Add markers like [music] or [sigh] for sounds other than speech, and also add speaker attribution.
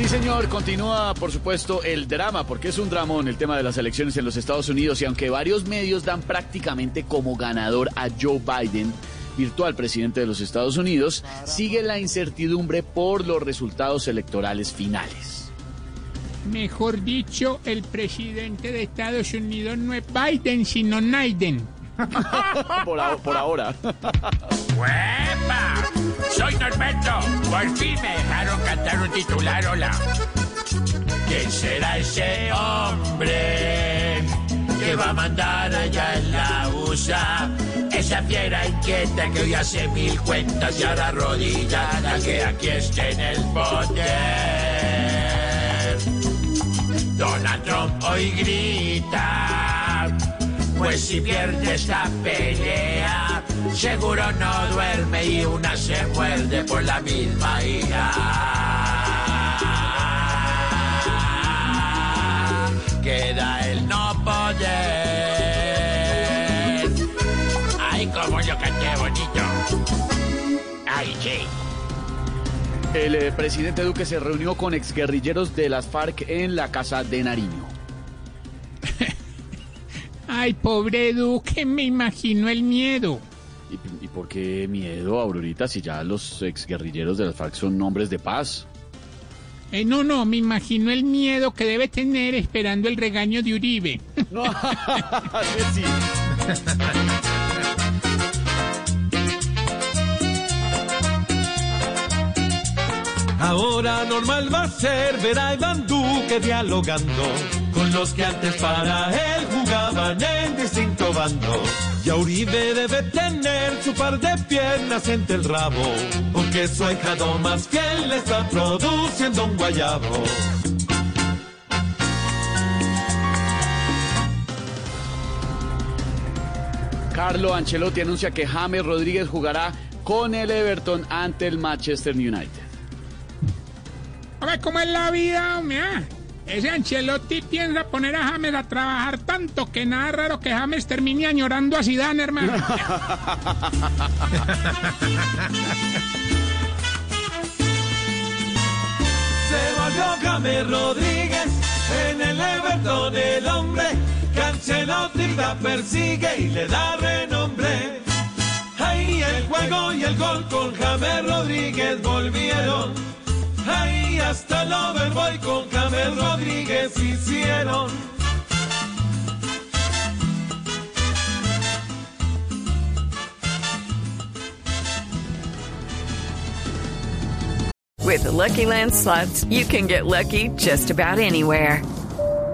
Speaker 1: Sí, señor, continúa, por supuesto, el drama, porque es un dramón el tema de las elecciones en los Estados Unidos y aunque varios medios dan prácticamente como ganador a Joe Biden, virtual presidente de los Estados Unidos, sigue la incertidumbre por los resultados electorales finales.
Speaker 2: Mejor dicho, el presidente de Estados Unidos no es Biden, sino Naiden. [laughs]
Speaker 1: Por, ahora. [laughs]
Speaker 3: ¡Huepa! Soy Norberto. Por fin me dejaron cantar un titular, hola. ¿Quién será ese hombre que va a mandar allá en la USA? Esa fiera inquieta que hoy hace mil cuentas y ahora rodilla la que aquí esté en el poder. Donald Trump hoy grita, pues si pierde esta pelea, seguro no duerme y una se muerde por la misma ira. Queda el no poder. Ay, como yo canté bonito. Ay, sí.
Speaker 1: El eh, presidente Duque se reunió con exguerrilleros de las FARC en la casa de Nariño.
Speaker 2: Ay, pobre Duque, me imagino el miedo.
Speaker 1: ¿Y, y por qué miedo, Aurorita, si ya los exguerrilleros de las FARC son hombres de paz?
Speaker 2: Eh, no, no, me imagino el miedo que debe tener esperando el regaño de Uribe.
Speaker 1: No, [laughs] sí.
Speaker 4: Ahora normal va a ser ver a Iván Duque dialogando con los que antes para él jugaban en distinto bando. Y Uribe debe tener su par de piernas entre el rabo, porque su ahijado más fiel le está produciendo un guayabo.
Speaker 1: Carlo Ancelotti anuncia que James Rodríguez jugará con el Everton ante el Manchester United.
Speaker 2: A ver cómo es la vida, hombre. Ese Ancelotti piensa poner a James a trabajar tanto que nada raro que James termine añorando a Zidane, hermano. [laughs]
Speaker 4: Se volvió James Rodríguez en el Everton el hombre que Ancelotti la persigue y le da renombre. Ahí el juego y el gol con James Rodríguez volvieron. Hasta con James Rodríguez hicieron.
Speaker 5: With the Lucky Land slots, you can get lucky just about anywhere.